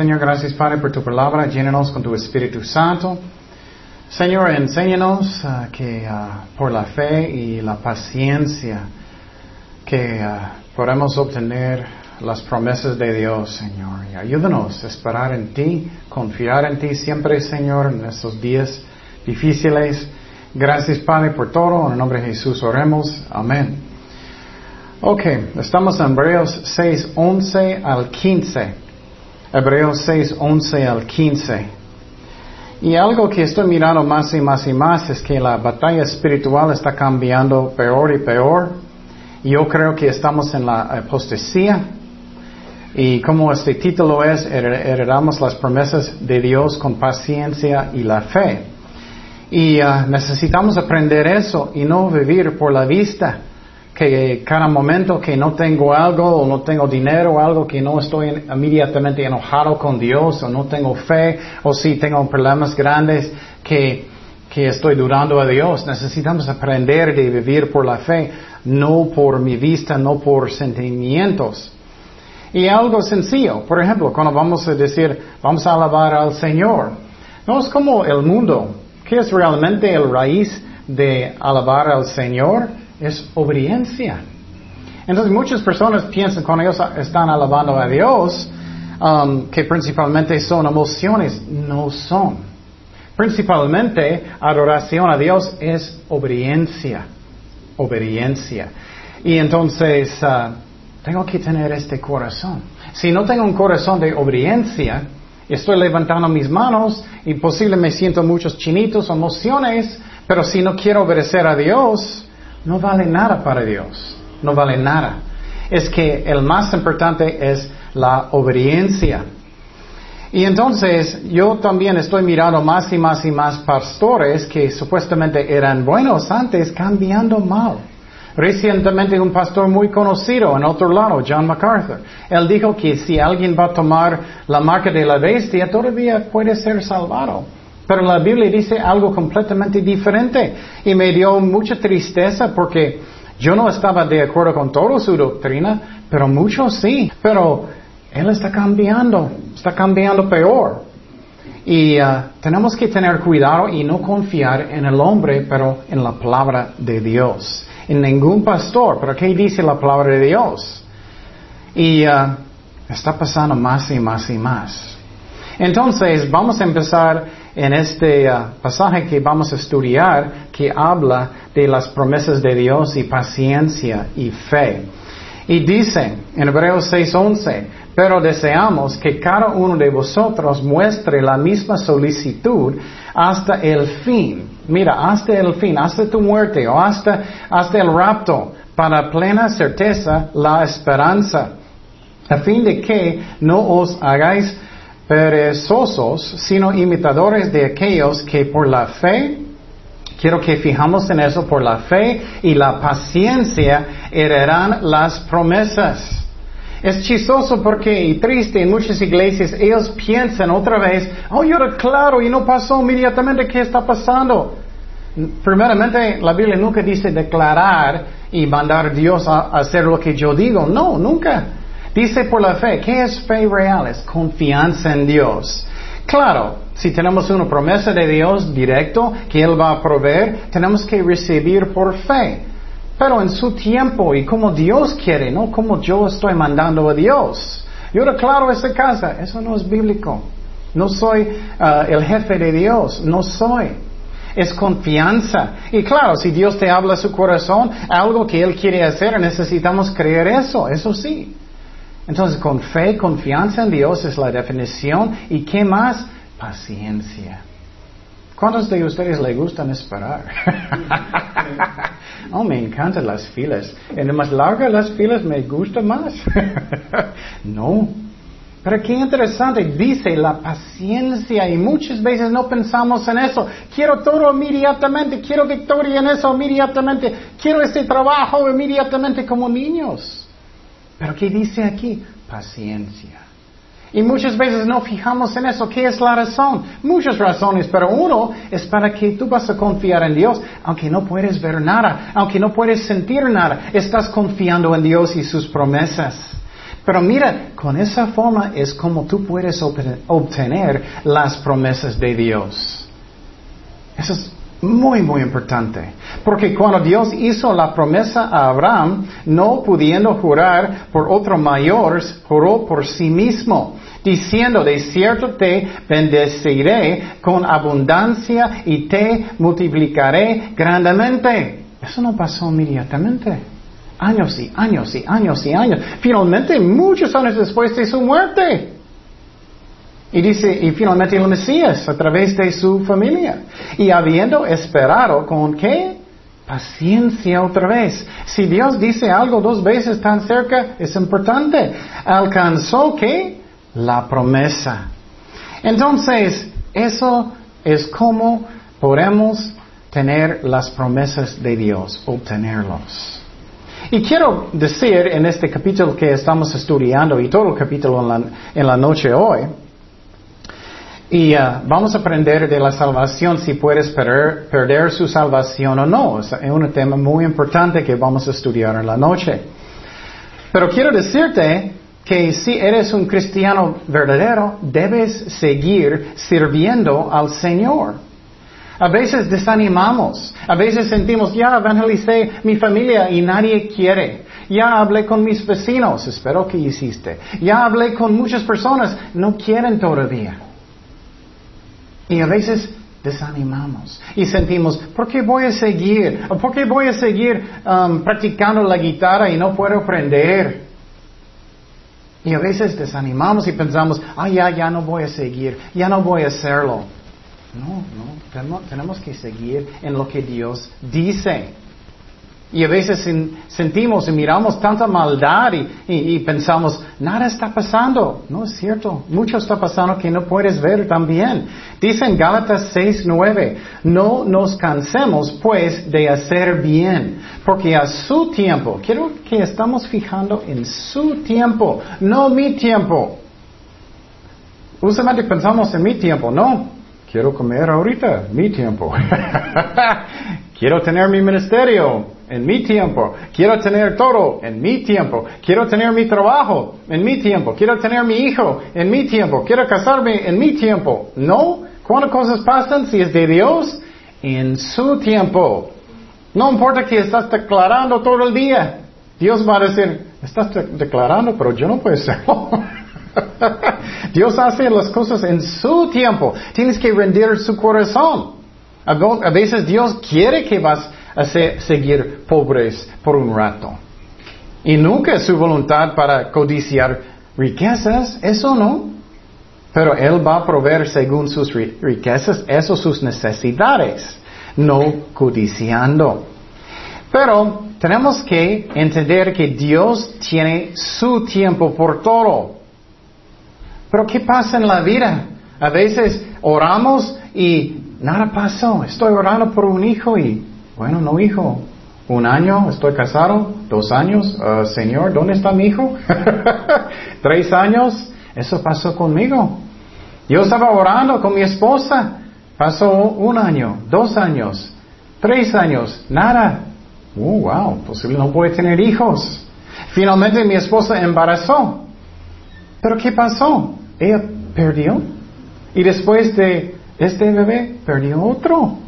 Señor, gracias Padre por tu palabra. Llénanos con tu Espíritu Santo. Señor, enséñanos ah, que ah, por la fe y la paciencia que ah, podemos obtener las promesas de Dios, Señor. Y ayúdanos a esperar en ti, confiar en ti siempre, Señor, en estos días difíciles. Gracias, Padre, por todo. En el nombre de Jesús oremos. Amén. Ok, estamos en Hebreos 6, 11 al 15. Hebreos 6, 11 al 15. Y algo que estoy mirando más y más y más es que la batalla espiritual está cambiando peor y peor. Yo creo que estamos en la apostasía. Y como este título es, heredamos las promesas de Dios con paciencia y la fe. Y uh, necesitamos aprender eso y no vivir por la vista que cada momento que no tengo algo o no tengo dinero o algo que no estoy inmediatamente enojado con Dios o no tengo fe o si tengo problemas grandes que, que estoy dudando a Dios. Necesitamos aprender de vivir por la fe, no por mi vista, no por sentimientos. Y algo sencillo, por ejemplo, cuando vamos a decir, vamos a alabar al Señor, no es como el mundo. ¿Qué es realmente el raíz de alabar al Señor? Es obediencia. Entonces muchas personas piensan cuando ellos están alabando a Dios um, que principalmente son emociones. No son. Principalmente adoración a Dios es obediencia. Obediencia. Y entonces uh, tengo que tener este corazón. Si no tengo un corazón de obediencia, estoy levantando mis manos y posiblemente me siento muchos chinitos, emociones, pero si no quiero obedecer a Dios, no vale nada para Dios. No vale nada. Es que el más importante es la obediencia. Y entonces yo también estoy mirando más y más y más pastores que supuestamente eran buenos antes cambiando mal. Recientemente un pastor muy conocido en otro lado, John MacArthur, él dijo que si alguien va a tomar la marca de la bestia, todavía puede ser salvado. Pero la Biblia dice algo completamente diferente y me dio mucha tristeza porque yo no estaba de acuerdo con toda su doctrina, pero muchos sí. Pero Él está cambiando, está cambiando peor. Y uh, tenemos que tener cuidado y no confiar en el hombre, pero en la palabra de Dios. En ningún pastor, pero ¿qué dice la palabra de Dios? Y uh, está pasando más y más y más. Entonces, vamos a empezar en este uh, pasaje que vamos a estudiar que habla de las promesas de Dios y paciencia y fe. Y dice en Hebreos 6:11, pero deseamos que cada uno de vosotros muestre la misma solicitud hasta el fin. Mira, hasta el fin, hasta tu muerte o hasta, hasta el rapto, para plena certeza la esperanza, a fin de que no os hagáis perezosos, sino imitadores de aquellos que por la fe, quiero que fijamos en eso, por la fe y la paciencia heredarán las promesas. Es chistoso porque, y triste, en muchas iglesias ellos piensan otra vez, oh, yo era claro y no pasó inmediatamente qué está pasando. Primeramente, la Biblia nunca dice declarar y mandar a Dios a hacer lo que yo digo. No, nunca. Dice por la fe, ¿qué es fe real? Es confianza en Dios. Claro, si tenemos una promesa de Dios directo que Él va a proveer, tenemos que recibir por fe. Pero en su tiempo y como Dios quiere, no como yo estoy mandando a Dios. Yo declaro esta casa, eso no es bíblico. No soy uh, el jefe de Dios, no soy. Es confianza. Y claro, si Dios te habla a su corazón, algo que Él quiere hacer, necesitamos creer eso, eso sí. Entonces, con fe, confianza en Dios es la definición. ¿Y qué más? Paciencia. ¿Cuántos de ustedes le gustan esperar? oh, me encantan las filas. En más largas las filas me gusta más. no. Pero qué interesante, dice la paciencia y muchas veces no pensamos en eso. Quiero todo inmediatamente, quiero victoria en eso inmediatamente, quiero este trabajo inmediatamente como niños. Pero ¿qué dice aquí? Paciencia. Y muchas veces no fijamos en eso. ¿Qué es la razón? Muchas razones, pero uno es para que tú vas a confiar en Dios, aunque no puedes ver nada, aunque no puedes sentir nada. Estás confiando en Dios y sus promesas. Pero mira, con esa forma es como tú puedes obtener las promesas de Dios. Eso es muy, muy importante. Porque cuando Dios hizo la promesa a Abraham, no pudiendo jurar por otro mayor, juró por sí mismo, diciendo, de cierto te bendeciré con abundancia y te multiplicaré grandemente. Eso no pasó inmediatamente. Años y años y años y años. Finalmente, muchos años después de su muerte. Y dice, y finalmente el Mesías a través de su familia. Y habiendo esperado con qué? Paciencia otra vez. Si Dios dice algo dos veces tan cerca, es importante. Alcanzó qué? La promesa. Entonces, eso es como podemos tener las promesas de Dios, obtenerlos. Y quiero decir en este capítulo que estamos estudiando y todo el capítulo en la, en la noche hoy, y uh, vamos a aprender de la salvación si puedes perder, perder, su salvación o no. Es un tema muy importante que vamos a estudiar en la noche. Pero quiero decirte que si eres un cristiano verdadero, debes seguir sirviendo al Señor. A veces desanimamos, a veces sentimos, ya evangelicé mi familia y nadie quiere. Ya hablé con mis vecinos, espero que hiciste. Ya hablé con muchas personas, no quieren todavía. Y a veces desanimamos y sentimos, ¿por qué voy a seguir? ¿Por qué voy a seguir um, practicando la guitarra y no puedo aprender? Y a veces desanimamos y pensamos, ah, ya, ya no voy a seguir, ya no voy a hacerlo. No, no, tenemos que seguir en lo que Dios dice. Y a veces sentimos y miramos tanta maldad y, pensamos, nada está pasando. No es cierto. Mucho está pasando que no puedes ver también. Dice en Gálatas 6.9, no nos cansemos pues de hacer bien, porque a su tiempo, quiero que estamos fijando en su tiempo, no mi tiempo. Usualmente pensamos en mi tiempo, no. Quiero comer ahorita, mi tiempo. quiero tener mi ministerio en mi tiempo. Quiero tener todo en mi tiempo. Quiero tener mi trabajo en mi tiempo. Quiero tener mi hijo en mi tiempo. Quiero casarme en mi tiempo. No. ¿Cuántas cosas pasan si es de Dios? En su tiempo. No importa que estás declarando todo el día. Dios va a decir, estás declarando, pero yo no puedo hacerlo. Dios hace las cosas en su tiempo. Tienes que rendir su corazón. A veces Dios quiere que vas a seguir pobres por un rato. Y nunca es su voluntad para codiciar riquezas, eso no. Pero Él va a proveer según sus riquezas, eso sus necesidades, no codiciando. Pero tenemos que entender que Dios tiene su tiempo por todo. Pero ¿qué pasa en la vida? A veces oramos y nada pasó. Estoy orando por un hijo y bueno, no, hijo. Un año, estoy casado. Dos años, uh, Señor, ¿dónde está mi hijo? Tres años, eso pasó conmigo. Yo estaba orando con mi esposa. Pasó un año, dos años, tres años, nada. Oh, wow, posible no puede tener hijos. Finalmente mi esposa embarazó. Pero ¿qué pasó? Ella perdió. Y después de este bebé, perdió otro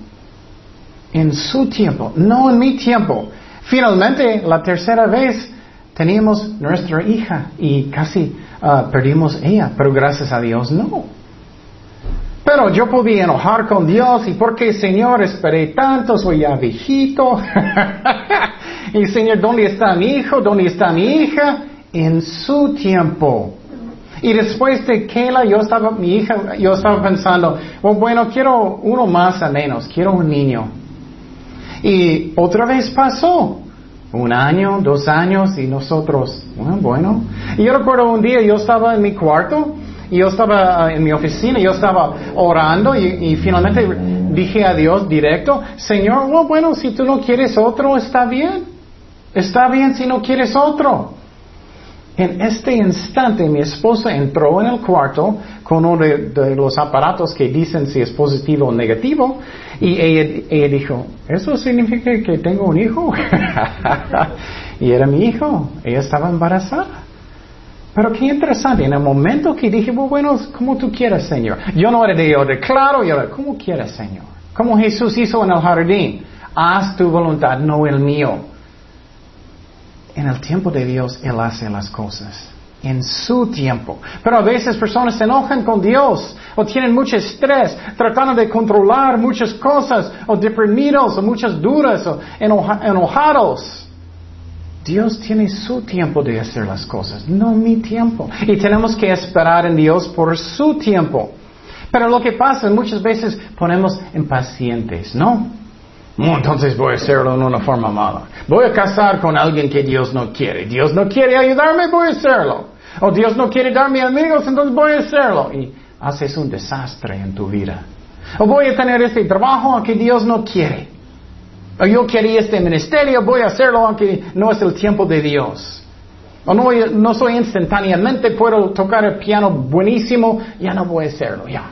en su tiempo, no en mi tiempo. Finalmente, la tercera vez teníamos nuestra hija y casi uh, perdimos ella, pero gracias a Dios no. Pero yo podía enojar con Dios y porque Señor esperé tanto, soy ya viejito. y Señor, ¿dónde está mi hijo? ¿Dónde está mi hija? En su tiempo. Y después de Kayla, yo estaba, mi hija, yo estaba pensando, oh, bueno, quiero uno más a menos, quiero un niño. Y otra vez pasó. Un año, dos años y nosotros, bueno, bueno. Yo recuerdo un día yo estaba en mi cuarto y yo estaba ah, en mi oficina, yo estaba orando y, finalmente dije a Dios directo, Señor, bueno, si tú no quieres otro, está bien. Está bien si no quieres otro. En este instante mi esposa entró en el cuarto con uno de, los aparatos que dicen si es positivo o negativo y ella, dijo, ¿eso significa que tengo un hijo? y era mi hijo, ella estaba embarazada. Pero qué interesante, en el momento que dije, bueno, como tú quieras, Señor. Yo no era de yo declaro, yo era, como quieras, Señor. Como Jesús hizo en el jardín. Haz tu voluntad, no el mío. En el tiempo de Dios, Él hace las cosas. En su tiempo. Pero a veces personas se enojan con Dios o tienen mucho estrés tratando de controlar muchas cosas o deprimidos o muchas dudas o enojados. Dios tiene su tiempo de hacer las cosas, no mi tiempo. Y tenemos que esperar en Dios por su tiempo. Pero lo que pasa muchas veces ponemos impacientes, ¿no? Entonces voy a hacerlo en una forma mala. Voy a casar con alguien que Dios no quiere. Dios no quiere ayudarme, voy a hacerlo. O Dios no quiere darme amigos, entonces voy a hacerlo. Y haces un desastre en tu vida. O voy a tener este trabajo que Dios no quiere. O yo quería este ministerio, voy a hacerlo aunque no es el tiempo de Dios. O no, no soy instantáneamente, puedo tocar el piano buenísimo, ya no voy a hacerlo, ya.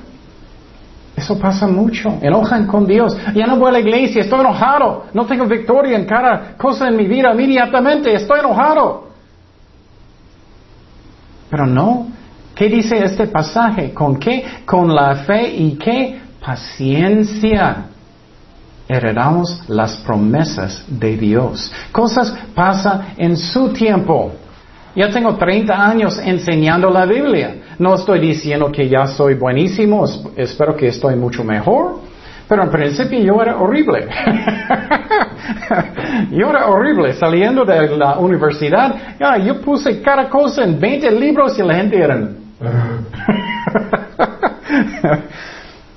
Eso pasa mucho. Enojan con Dios. Ya no voy a la iglesia, estoy enojado. No tengo victoria en cada cosa en mi vida inmediatamente. Estoy enojado. Pero no. ¿Qué dice este pasaje? ¿Con qué? Con la fe y qué? Paciencia. Heredamos las promesas de Dios. Cosas pasan en su tiempo. Ya tengo 30 años enseñando la Biblia. No estoy diciendo que ya soy buenísimo, espero que estoy mucho mejor. Pero en principio yo era horrible. yo era horrible. Saliendo de la universidad, yo puse cada cosa en 20 libros y la gente era...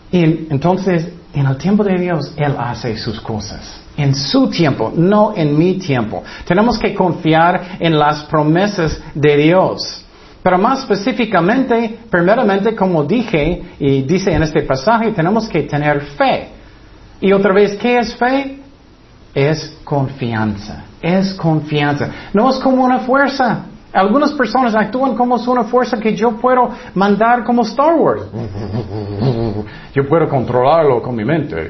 y entonces, en el tiempo de Dios, Él hace sus cosas en su tiempo, no en mi tiempo. Tenemos que confiar en las promesas de Dios. Pero más específicamente, primeramente, como dije, y dice en este pasaje, tenemos que tener fe. Y otra vez, ¿qué es fe? Es confianza. Es confianza. No es como una fuerza. Algunas personas actúan como es una fuerza que yo puedo mandar como Star Wars. Yo puedo controlarlo con mi mente.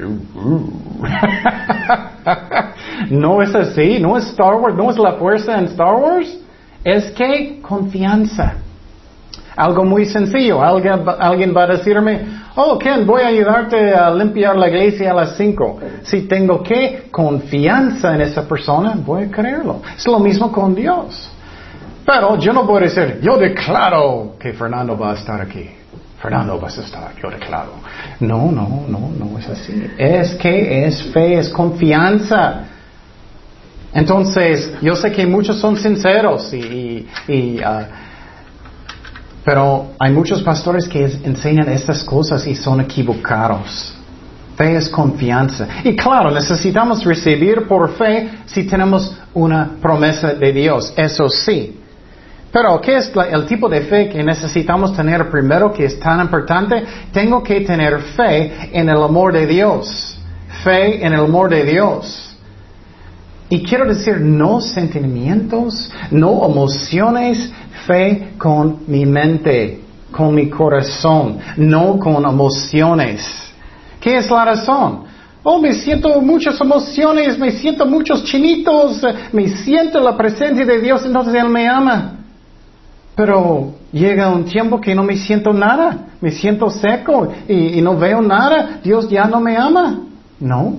no es así, no es Star Wars, no es la fuerza en Star Wars. Es que confianza. Algo muy sencillo. Alguien, alguien va a decirme, oh Ken, voy a ayudarte a limpiar la iglesia a las cinco. Si tengo que confianza en esa persona, voy a creerlo. Es lo mismo con Dios. Pero yo no a decir, yo declaro que Fernando va a estar aquí. Fernando va a estar, yo declaro. No, no, no, no es así. Es que es fe, es confianza. Entonces, yo sé que muchos son sinceros y, ah, pero hay muchos pastores que enseñan estas cosas y son equivocados. Fe es confianza. Y claro, necesitamos recibir por fe si tenemos una promesa de Dios. Eso sí. Pero, ¿qué es el tipo de fe que necesitamos tener primero que es tan importante? Tengo que tener fe en el amor de Dios. Fe en el amor de Dios. Y quiero decir, no sentimientos, no emociones, fe con mi mente, con mi corazón, no con emociones. ¿Qué es la razón? Oh, me siento muchas emociones, me siento muchos chinitos, me siento la presencia de Dios, entonces Él me ama. Pero llega un tiempo que no me siento nada, me siento seco y, no veo nada, Dios ya no me ama. No.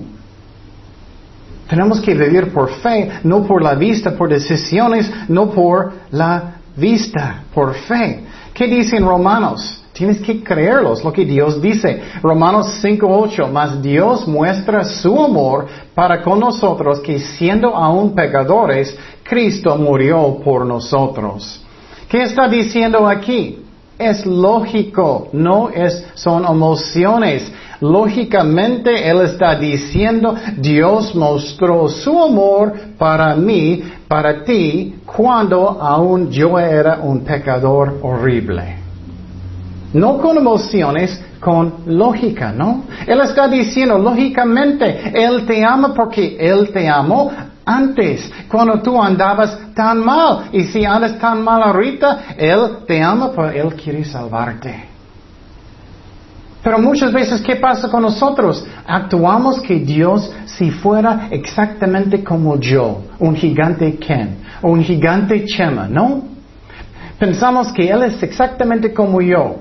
Tenemos que vivir por fe, no por la vista, por decisiones, no por la vista, por fe. ¿Qué dice en Romanos? Tienes que creerlos, lo que Dios dice. Romanos 5.8, mas Dios muestra su amor para con nosotros que siendo aún pecadores, Cristo murió por nosotros. ¿Qué está diciendo aquí? Es lógico, no es, son emociones. Lógicamente Él está diciendo, Dios mostró su amor para mí, para ti, cuando aún yo era un pecador horrible. No con emociones, con lógica, ¿no? Él está diciendo, lógicamente, Él te ama porque Él te amó antes, cuando tú andabas tan mal. Y si andas tan mal ahorita, Él te ama, pero Él quiere salvarte. Pero muchas veces, ¿qué pasa con nosotros? Actuamos que Dios, si fuera exactamente como yo, un gigante Ken, o un gigante Chema, ¿no? Pensamos que Él es exactamente como yo.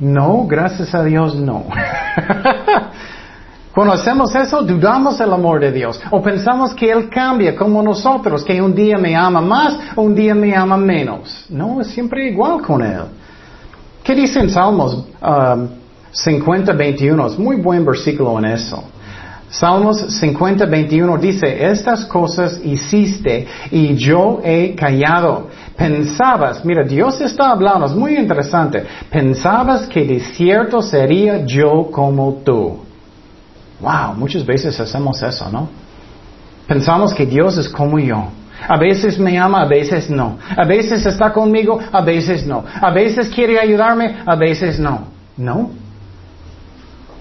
No, gracias a Dios, no. Cuando hacemos eso, dudamos el amor de Dios. O pensamos que Él cambia como nosotros, que un día me ama más, un día me ama menos. No, es siempre igual con Él. ¿Qué dice en Salmos 50, um, 21? Es muy buen versículo en eso. Salmos 50, 21 dice, estas cosas hiciste y yo he callado. Pensabas, mira, Dios está hablando, es muy interesante. Pensabas que de cierto sería yo como tú. Wow, muchas veces hacemos eso, ¿no? Pensamos que Dios es como yo. A veces me ama, a veces no. A veces está conmigo, a veces no. A veces quiere ayudarme, a veces no. No.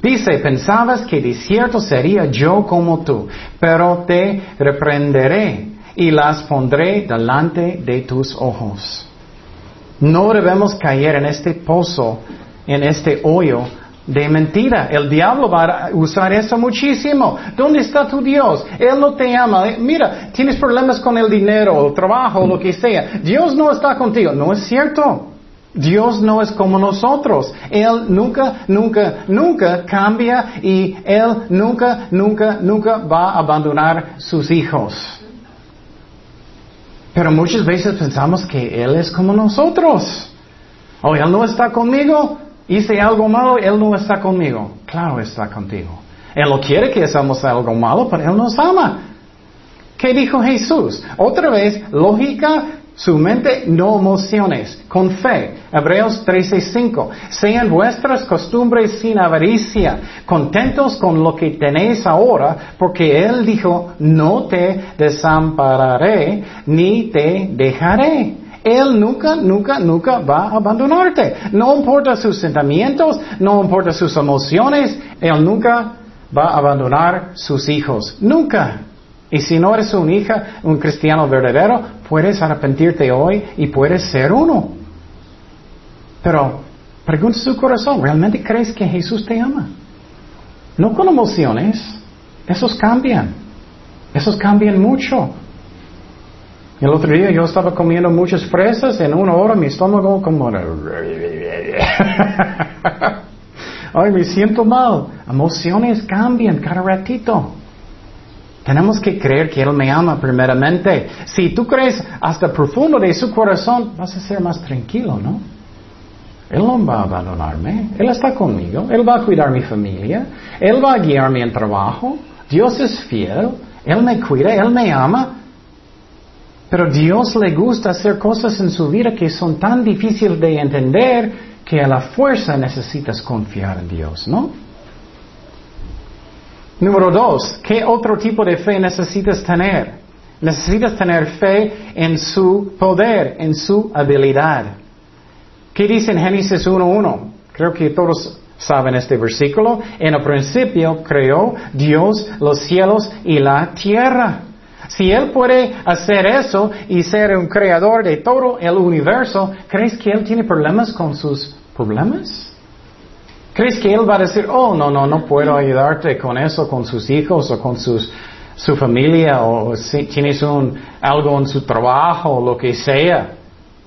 Dice, pensabas que de cierto sería yo como tú, pero te reprenderé y las pondré delante de tus ojos. No debemos caer en este pozo, en este hoyo de mentira. El diablo va a usar eso muchísimo. ¿Dónde está tu Dios? Él no te ama. Mira, tienes problemas con el dinero, el trabajo, lo que sea. Dios no está contigo. No es cierto. Dios no es como nosotros. Él nunca, nunca, nunca cambia y Él nunca, nunca, nunca va a abandonar sus hijos. Pero muchas veces pensamos que Él es como nosotros. O Él no está conmigo, hice algo malo, Él no está conmigo. Claro, está contigo. Él no quiere que hagamos algo malo, pero Él nos ama. ¿Qué dijo Jesús? Otra vez, lógica, su mente, no emociones, con fe. Hebreos 13:5. Sean vuestras costumbres sin avaricia, contentos con lo que tenéis ahora, porque Él dijo, no te desampararé, ni te dejaré. Él nunca, nunca, nunca va a abandonarte. No importa sus sentimientos, no importa sus emociones, Él nunca va a abandonar sus hijos. Nunca. Y si no eres un hija, un cristiano verdadero, puedes arrepentirte hoy y puedes ser uno. Pero pregunta su corazón, ¿realmente crees que Jesús te ama? No con emociones, esos cambian. Esos cambian mucho. El otro día yo estaba comiendo muchas fresas, en una hora mi estómago como... Ay, me siento mal. Emociones cambian cada ratito. Tenemos que creer que Él me ama primeramente. Si tú crees hasta profundo de su corazón, vas a ser más tranquilo, ¿no? Él no va a abandonarme. Él está conmigo. Él va a cuidar mi familia. Él va a guiarme en trabajo. Dios es fiel. Él me cuida. Él me ama. Pero Dios le gusta hacer cosas en su vida que son tan difíciles de entender que a la fuerza necesitas confiar en Dios, ¿no? Número dos, ¿qué otro tipo de fe necesitas tener? Necesitas tener fe en su poder, en su habilidad. ¿Qué dice en Génesis 1.1? Creo que todos saben este versículo. En el principio creó Dios los cielos y la tierra. Si Él puede hacer eso y ser un creador de todo el universo, ¿crees que Él tiene problemas con sus problemas? ¿Crees que Él va a decir, oh, no, no, no puedo ayudarte con eso, con sus hijos o con sus, su familia o si tienes un, algo en su trabajo o lo que sea?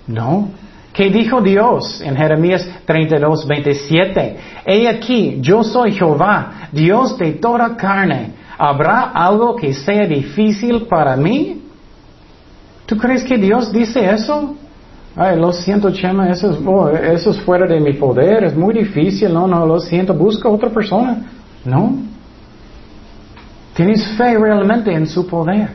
No. ¿Qué dijo Dios en Jeremías 32, 27? He aquí, yo soy Jehová, Dios de toda carne. ¿Habrá algo que sea difícil para mí? ¿Tú crees que Dios dice eso? Ay, lo siento, Chema, eso es, oh, eso es fuera de mi poder, es muy difícil, no, no, lo siento, busca otra persona. No. Tienes fe realmente en su poder.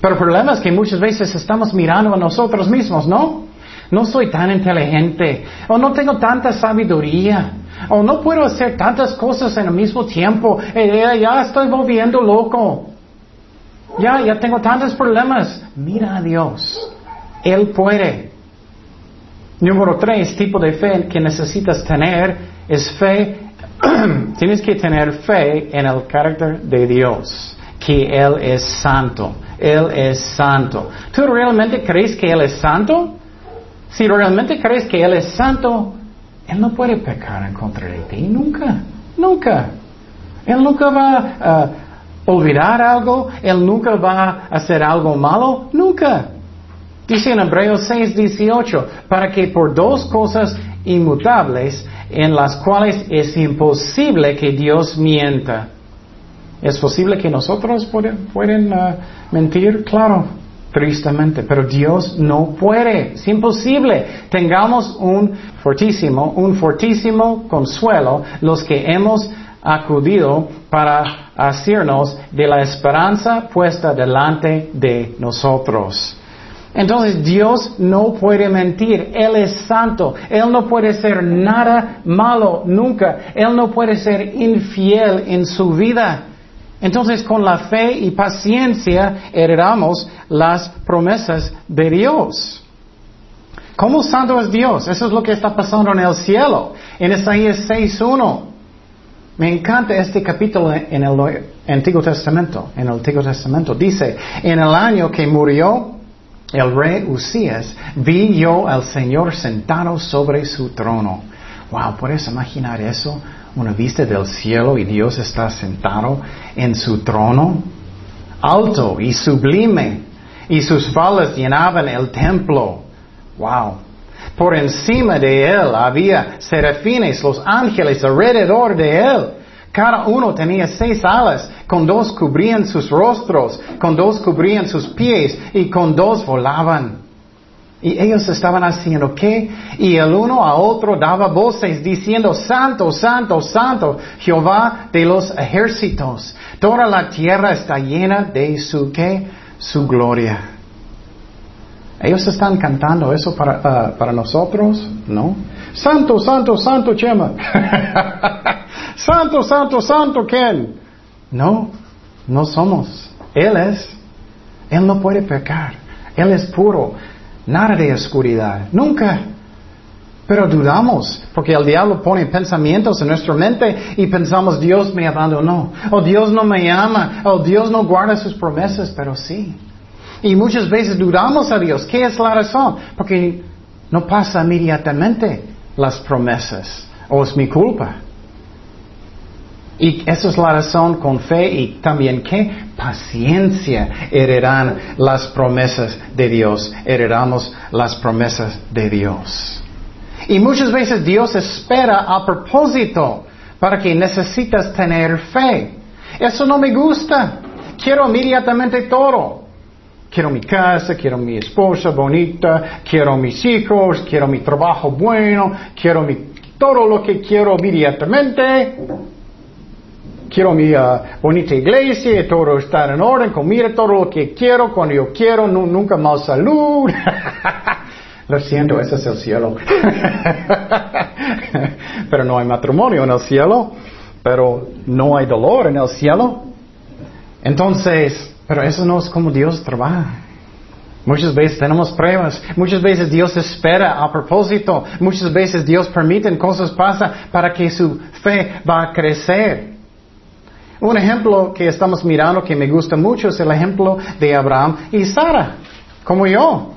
Pero el problema es que muchas veces estamos mirando a nosotros mismos, ¿no? No soy tan inteligente, o no tengo tanta sabiduría, o no puedo hacer tantas cosas en el mismo tiempo. Eh, ya estoy volviendo loco. Ya, ya tengo tantos problemas. Mira a Dios. Él puede. Número tres, tipo de fe que necesitas tener es fe. Tienes que tener fe en el carácter de Dios. Que Él es santo. Él es santo. ¿Tú realmente crees que Él es santo? Si realmente crees que Él es santo, él no puede pecar en contra de ti, nunca, nunca. Él nunca va a olvidar algo, Él nunca va a hacer algo malo, nunca. Dice en Hebreos 6, 18, para que por dos cosas inmutables en las cuales es imposible que Dios mienta. ¿Es posible que nosotros pueden, uh, mentir? Claro, tristemente, pero Dios no puede, es imposible. Tengamos un fortísimo, un fortísimo consuelo los que hemos acudido para hacernos de la esperanza puesta delante de nosotros. Entonces Dios no puede mentir, Él es santo, Él no puede ser nada malo nunca, Él no puede ser infiel en su vida. Entonces con la fe y paciencia heredamos las promesas de Dios. ¿Cómo santo es Dios? Eso es lo que está pasando en el cielo, en Isaías 6.1. Me encanta este capítulo en el Antiguo Testamento. En el Antiguo Testamento dice, en el año que murió el rey Usías, vi yo al Señor sentado sobre su trono. Wow, ¿puedes imaginar eso? Una vista del cielo y Dios está sentado en su trono, alto y sublime, y sus faldas llenaban el templo. Wow. Por encima de él había serafines, los ángeles alrededor de él. Cada uno tenía seis alas, con dos cubrían sus rostros, con dos cubrían sus pies y con dos volaban. Y ellos estaban haciendo qué? Y el uno a otro daba voces diciendo, Santo, Santo, Santo, Jehová de los ejércitos. Toda la tierra está llena de su qué? Su gloria. Ellos están cantando eso para, para nosotros, ¿no? Santo, Santo, Santo, Chema. santo, Santo, Santo, ¿quién? No, no somos. Él es. Él no puede pecar. Él es puro. Nada de oscuridad. Nunca. Pero dudamos, porque el diablo pone pensamientos en nuestra mente y pensamos, Dios me abandonó, o Dios no me ama, o Dios no guarda sus promesas, pero sí. Y muchas veces dudamos a Dios. ¿Qué es la razón? Porque no pasa inmediatamente las promesas, o es mi culpa. Y esa es la razón con fe y también que paciencia heredan las promesas de Dios, heredamos las promesas de Dios. Y muchas veces Dios espera a propósito para que necesitas tener fe. Eso no me gusta. Quiero inmediatamente todo. Quiero mi casa, quiero mi esposa bonita, quiero mis hijos, quiero mi trabajo bueno, quiero mi, todo lo que quiero inmediatamente quiero mi uh, bonita iglesia, y todo está en orden, comida, todo lo que quiero, cuando yo quiero, nunca más salud. lo siento, ese es el cielo. pero no hay matrimonio en el cielo, pero no hay dolor en el cielo. Entonces, pero eso no es como Dios trabaja. Muchas veces tenemos pruebas, muchas veces Dios espera a propósito, muchas veces Dios permite cosas pasan para que su fe va a crecer. Un ejemplo que estamos mirando que me gusta mucho es el ejemplo de Abraham y Sara, como yo.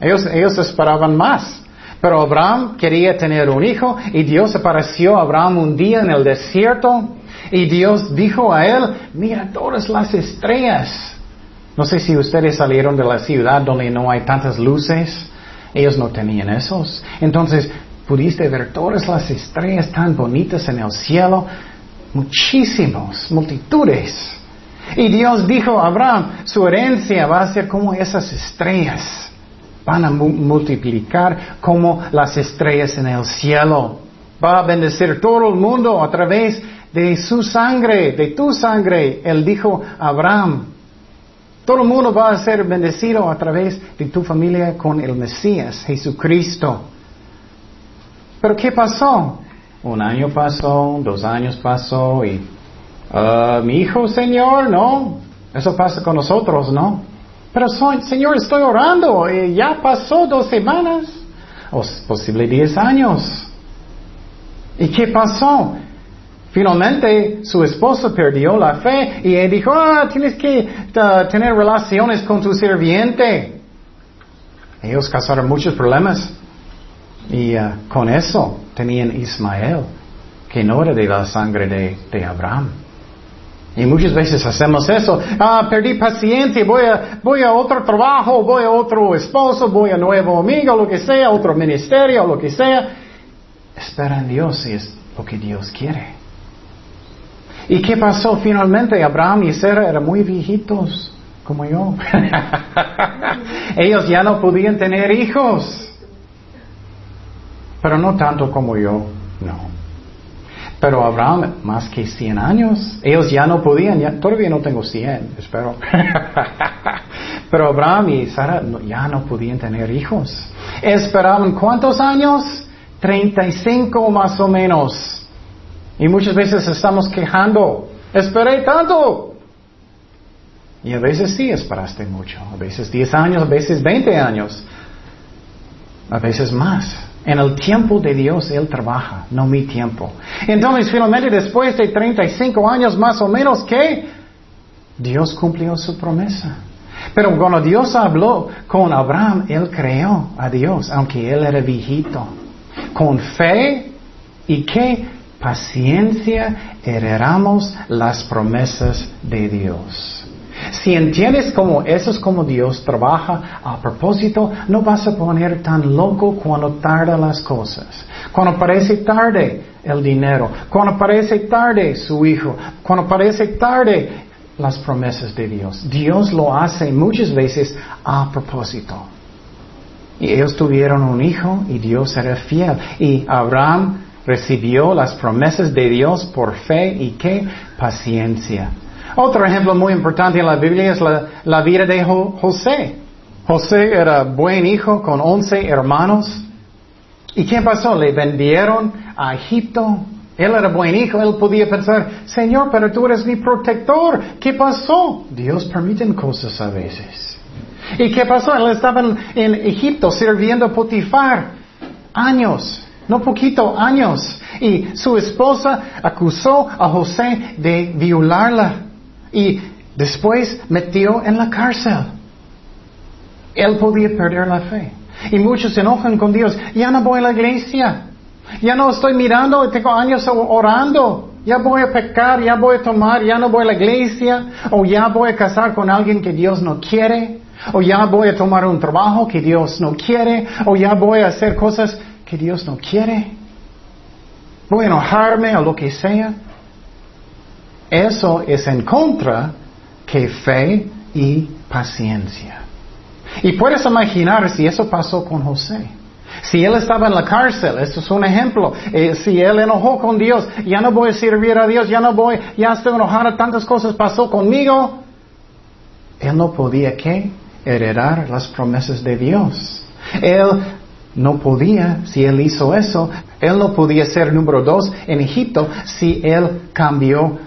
Ellos, ellos esperaban más. Pero Abraham quería tener un hijo y Dios apareció a Abraham un día en el desierto y Dios dijo a él, mira todas las estrellas. No sé si ustedes salieron de la ciudad donde no hay tantas luces. Ellos no tenían esos. Entonces, pudiste ver todas las estrellas tan bonitas en el cielo muchísimos, multitudes. Y Dios dijo a Abraham, su herencia va a ser como esas estrellas. Van a multiplicar como las estrellas en el cielo. Va a bendecir todo el mundo a través de su sangre, de tu sangre. Él dijo a Abraham, todo el mundo va a ser bendecido a través de tu familia con el Mesías, Jesucristo. Pero ¿qué pasó? Un año pasó, dos años pasó y uh, mi hijo, Señor, no. Eso pasa con nosotros, ¿no? Pero Señor, estoy orando y ya pasó dos semanas o posible diez años. ¿Y qué pasó? Finalmente su esposo perdió la fe y él dijo, ah, tienes que uh, tener relaciones con tu sirviente. Ellos causaron muchos problemas. Y uh, con eso tenían Ismael, que no era de la sangre de, Abraham. Y muchas veces hacemos eso. Ah, perdí paciencia, voy a, voy a otro trabajo, voy a otro esposo, voy a nuevo amigo, lo que sea, otro ministerio, lo que sea. Espera en Dios si es lo que Dios quiere. ¿Y qué pasó finalmente? Abraham y Sarah eran muy viejitos, como yo. Ellos ya no podían tener hijos. Pero no tanto como yo, no. Pero Abraham, más que 100 años, ellos ya no podían, todavía no tengo 100, espero. Pero Abraham y Sara ya no podían tener hijos. Esperaban cuántos años? 35 más o menos. Y muchas veces estamos quejando, esperé tanto. Y a veces sí esperaste mucho, a veces 10 años, a veces 20 años, a veces más. En el tiempo de Dios Él trabaja, no mi tiempo. Entonces, finalmente, después de 35 años más o menos, ¿qué? Dios cumplió su promesa. Pero cuando Dios habló con Abraham, Él creó a Dios, aunque Él era viejito. Con fe y qué paciencia heredamos las promesas de Dios. Si entiendes cómo eso es como Dios trabaja a propósito, no vas a poner tan loco cuando tarda las cosas. Cuando parece tarde el dinero, cuando parece tarde su hijo, cuando parece tarde las promesas de Dios. Dios lo hace muchas veces a propósito. Y ellos tuvieron un hijo y Dios era fiel. Y Abraham recibió las promesas de Dios por fe y qué paciencia. Otro ejemplo muy importante en la Biblia es la, vida de José. José era buen hijo con once hermanos. ¿Y qué pasó? Le vendieron a Egipto. Él era buen hijo, él podía pensar, Señor, pero tú eres mi protector. ¿Qué pasó? Dios permite cosas a veces. ¿Y qué pasó? Él estaba en, Egipto sirviendo a Potifar años, no poquito, años. Y su esposa acusó a José de violarla y después metió en la cárcel. Él podía perder la fe. Y muchos se enojan con Dios. Ya no voy a la iglesia. Ya no estoy mirando, tengo años orando. Ya voy a pecar, ya voy a tomar, ya no voy a la iglesia. O ya voy a casar con alguien que Dios no quiere. O ya voy a tomar un trabajo que Dios no quiere. O ya voy a hacer cosas que Dios no quiere. Voy a enojarme o lo que sea. Eso es en contra que fe y paciencia. Y puedes imaginar si eso pasó con José. Si él estaba en la cárcel, esto es un ejemplo. Eh, si él enojó con Dios, ya no voy a servir a Dios, ya no voy, ya estoy enojado, tantas cosas pasó conmigo. Él no podía qué? Heredar las promesas de Dios. Él no podía, si él hizo eso, él no podía ser número dos en Egipto si él cambió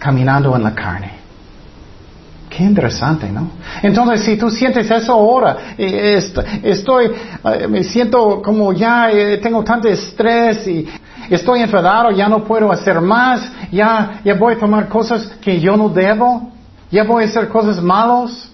caminando en la carne. Qué interesante, ¿no? Entonces, si tú sientes eso ahora, estoy, eh, me siento como ya eh, tengo tanto estrés y estoy enfadado, ya no puedo hacer más, ya, ya voy a tomar cosas que yo no debo, ya voy a hacer cosas malas,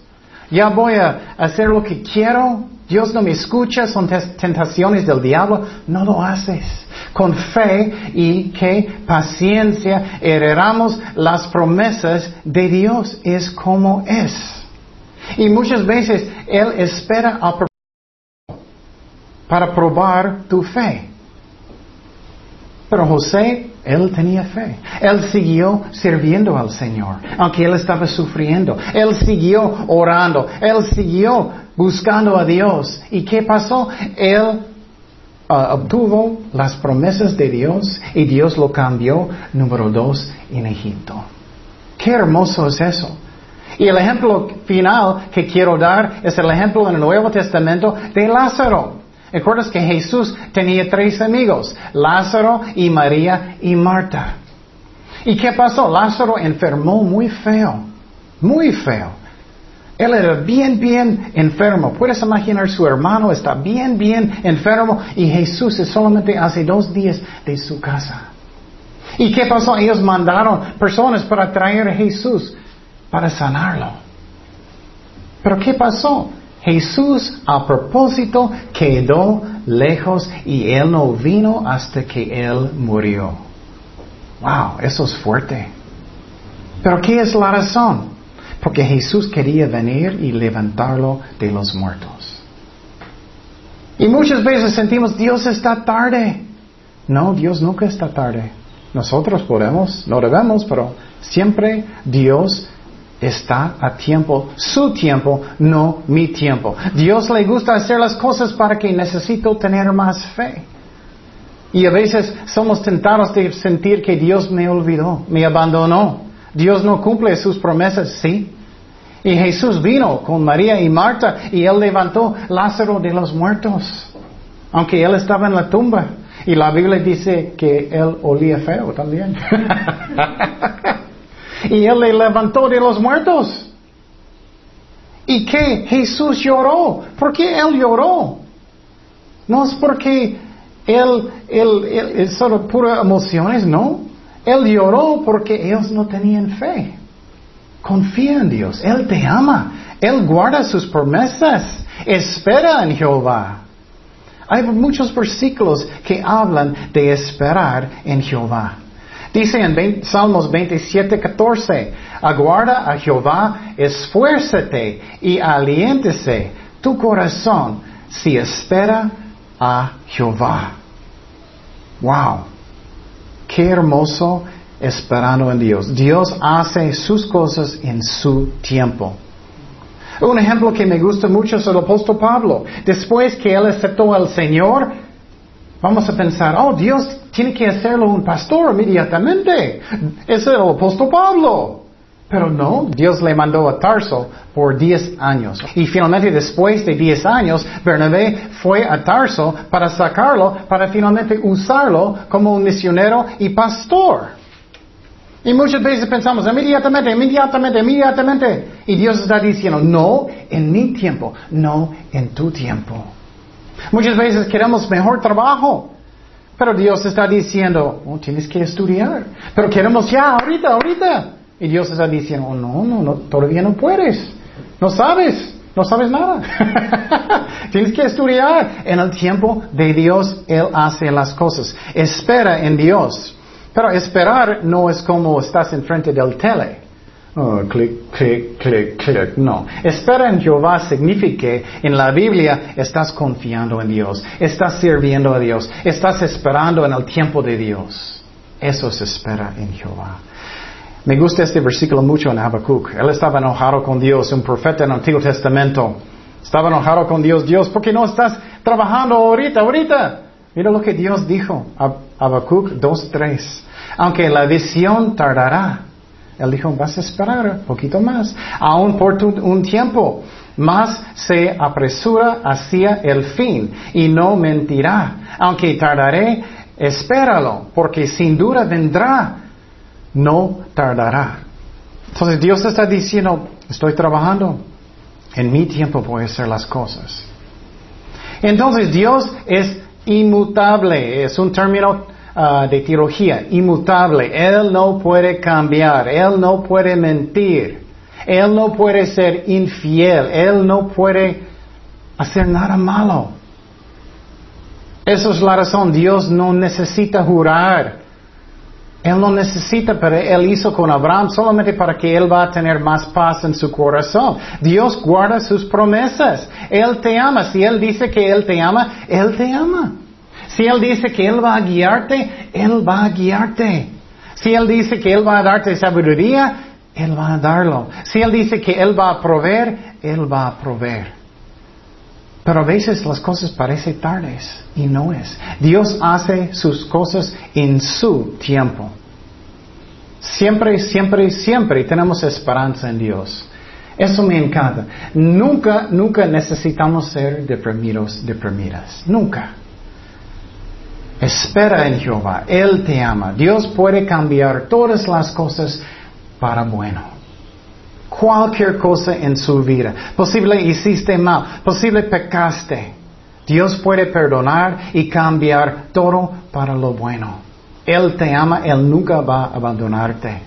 ya voy a hacer lo que quiero, Dios no me escucha, son tentaciones del diablo, no lo haces. Con fe y que paciencia heredamos las promesas de Dios, es como es. Y muchas veces Él espera a para probar tu fe. Pero José, él tenía fe. Él siguió sirviendo al Señor, aunque él estaba sufriendo. Él siguió orando. Él siguió buscando a Dios. ¿Y qué pasó? Él ah, obtuvo las promesas de Dios y Dios lo cambió, número dos, en Egipto. Qué hermoso es eso. Y el ejemplo final que quiero dar es el ejemplo en el Nuevo Testamento de Lázaro. ¿Recuerdas que Jesús tenía tres amigos? Lázaro y María y Marta. ¿Y qué pasó? Lázaro enfermó muy feo, muy feo. Él era bien, bien enfermo. Puedes imaginar su hermano está bien, bien enfermo y Jesús es solamente hace dos días de su casa. ¿Y qué pasó? Ellos mandaron personas para traer a Jesús para sanarlo. Pero ¿qué pasó? Jesús a propósito quedó lejos y Él no vino hasta que Él murió. Wow, eso es fuerte. Pero ¿qué es la razón? Porque Jesús quería venir y levantarlo de los muertos. Y muchas veces sentimos, Dios está tarde. No, Dios nunca está tarde. Nosotros podemos, no debemos, pero siempre Dios está a tiempo, su tiempo, no mi tiempo. Dios le gusta hacer las cosas para que necesito tener más fe. Y a veces somos tentados de sentir que Dios me olvidó, me abandonó. Dios no cumple sus promesas, sí. Y Jesús vino con María y Marta y él levantó Lázaro de los muertos, aunque él estaba en la tumba. Y la Biblia dice que él olía feo también. y él le levantó de los muertos. ¿Y qué? Jesús lloró. ¿Por qué él lloró? No es porque él, él, él es solo puras emociones, no. Él lloró porque ellos no tenían fe. Confía en Dios. Él te ama. Él guarda sus promesas. Espera en Jehová. Hay muchos versículos que hablan de esperar en Jehová. Dice en Salmos 27, 14, aguarda a Jehová, esfuérzate y aliéntese tu corazón si espera a Jehová. Wow, qué hermoso esperando en Dios. Dios hace sus cosas en su tiempo. Un ejemplo que me gusta mucho es el apóstol Pablo. Después que él aceptó al Señor, vamos a pensar, oh, Dios tiene que hacerlo un pastor inmediatamente. Es el apóstol Pablo. Pero no, Dios le mandó a Tarso por 10 años. Y finalmente después de 10 años, Bernabé fue a Tarso para sacarlo, para finalmente usarlo como un misionero y pastor. Y muchas veces pensamos, inmediatamente, inmediatamente, inmediatamente. Y Dios está diciendo, no en mi tiempo, no en tu tiempo. Muchas veces queremos mejor trabajo. Pero Dios está diciendo, oh, tienes que estudiar. Pero queremos ya, ahorita, ahorita. Y Dios está diciendo, oh, no, no, no, todavía no puedes. No sabes, no sabes nada. tienes que estudiar. En el tiempo de Dios, Él hace las cosas. Espera en Dios. Pero esperar no es como estás enfrente del tele. Oh, clic, clic, clic, clic. No. Espera en Jehová significa en la Biblia estás confiando en Dios, estás sirviendo a Dios, estás esperando en el tiempo de Dios. Eso se espera en Jehová. Me gusta este versículo mucho en Habacuc. Él estaba enojado con Dios, un profeta en el Antiguo Testamento. Estaba enojado con Dios. Dios, ¿por qué no estás trabajando ahorita, ahorita? Mira lo que Dios dijo. Habacuc 2.3. Aunque la visión tardará. Él dijo, vas a esperar un poquito más. Aún por un tiempo. Más se apresura hacia el fin y no mentirá. Aunque tardaré, espéralo, porque sin duda vendrá. No tardará. Entonces Dios está diciendo, estoy trabajando. En mi tiempo voy a hacer las cosas. Entonces Dios es inmutable, es un término uh, de teología, inmutable. Él no puede cambiar, Él no puede mentir, Él no puede ser infiel, Él no puede hacer nada malo. Esa es la razón, Dios no necesita jurar. Él no necesita, pero Él hizo con Abraham solamente para que Él va a tener más paz en su corazón. Dios guarda sus promesas. Él te ama. Si Él dice que Él te ama, Él te ama. Si Él dice que Él va a guiarte, Él va a guiarte. Si Él dice que Él va a darte sabiduría, Él va a darlo. Si Él dice que Él va a proveer, Él va a proveer. Pero a veces las cosas parecen tardes y no es. Dios hace sus cosas en su tiempo. Siempre, siempre, siempre tenemos esperanza en Dios. Eso me encanta. Nunca, nunca necesitamos ser deprimidos, deprimidas. Nunca. Espera en Jehová. Él te ama. Dios puede cambiar todas las cosas para bueno cualquier cosa en su vida. Posible hiciste mal, posible pecaste. Dios puede perdonar y cambiar todo para lo bueno. Él te ama, Él nunca va a abandonarte.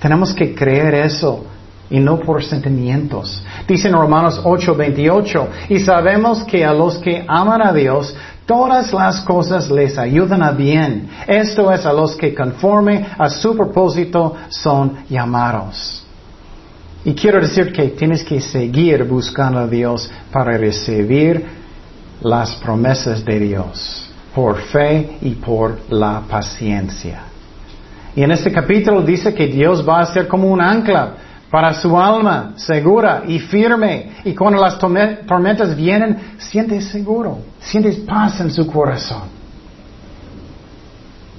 Tenemos que creer eso y no por sentimientos. Dice en Romanos 8:28, y sabemos que a los que aman a Dios, todas las cosas les ayudan a bien. Esto es a los que conforme a su propósito son llamados. Y quiero decir que tienes que seguir buscando a Dios para recibir las promesas de Dios, por fe y por la paciencia. Y en este capítulo dice que Dios va a ser como un ancla para su alma, segura y firme. Y cuando las tormentas vienen, sientes seguro, sientes paz en su corazón.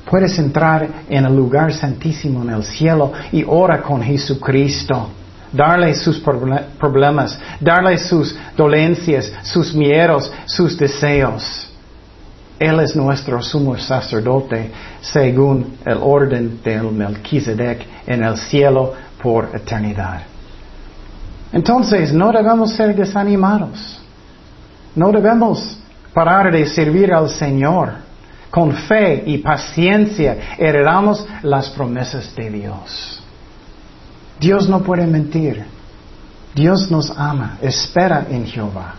Puedes entrar en el lugar santísimo en el cielo y ora con Jesucristo. Darle sus problemas, darle sus dolencias, sus miedos, sus deseos. Él es nuestro sumo sacerdote según el orden del Melquisedec en el cielo por eternidad. Entonces, no debemos ser desanimados. No debemos parar de servir al Señor. Con fe y paciencia heredamos las promesas de Dios. Dios no puede mentir. Dios nos ama. Espera en Jehová.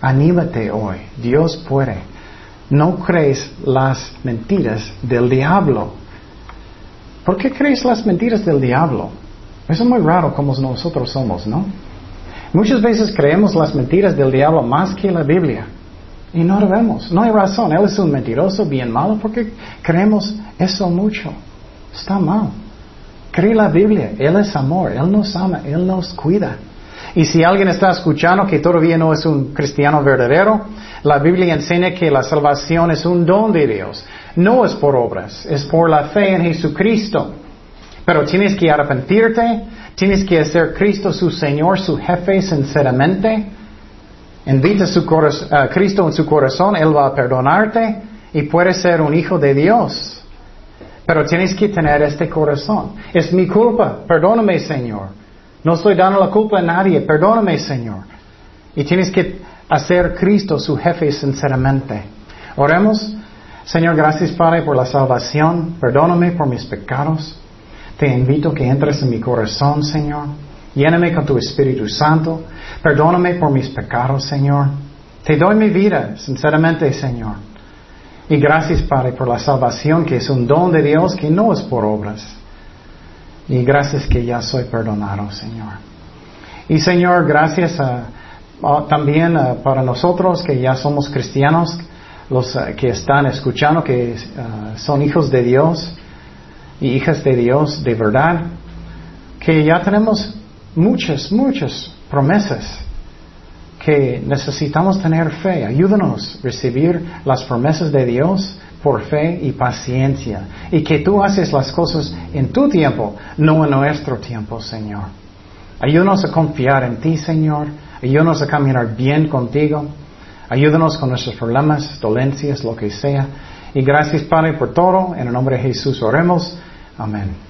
Anímate hoy. Dios puede. No crees las mentiras del diablo. ¿Por qué crees las mentiras del diablo? Eso es muy raro como nosotros somos, ¿no? Muchas veces creemos las mentiras del diablo más que la Biblia. Y no lo vemos. No hay razón. Él es un mentiroso, bien malo, porque creemos eso mucho. Está mal. Cree la Biblia. Él es amor. Él nos ama. Él nos cuida. Y si alguien está escuchando que todavía no es un cristiano verdadero, la Biblia enseña que la salvación es un don de Dios. No es por obras, es por la fe en Jesucristo. Pero tienes que arrepentirte, tienes que hacer Cristo su Señor, su jefe sinceramente. Invita a Cristo en su corazón, Él va a perdonarte y puedes ser un hijo de Dios. Pero tienes que tener este corazón. Es mi culpa, perdóname Señor. No estoy dando la culpa a nadie, perdóname Señor. Y tienes que hacer Cristo su jefe sinceramente. Oremos. Señor, gracias Padre por la salvación. Perdóname por mis pecados. Te invito que entres en mi corazón, Señor. Lléname con tu Espíritu Santo. Perdóname por mis pecados, Señor. Te doy mi vida, sinceramente, Señor. Y gracias, Padre, por la salvación, que es un don de Dios, que no es por obras. Y gracias que ya soy perdonado, Señor. Y Señor, gracias también para nosotros que ya somos cristianos, los que están escuchando, que son hijos de Dios y hijas de Dios de verdad, que ya tenemos muchas, muchas promesas que necesitamos tener fe. Ayúdanos a recibir las promesas de Dios por fe y paciencia. Y que tú haces las cosas en tu tiempo, no en nuestro tiempo, Señor. Ayúdanos a confiar en ti, Señor. Ayúdanos a caminar bien contigo. Ayúdanos con nuestros problemas, dolencias, lo que sea. Y gracias, Padre, por todo. En el nombre de Jesús oremos. Amén.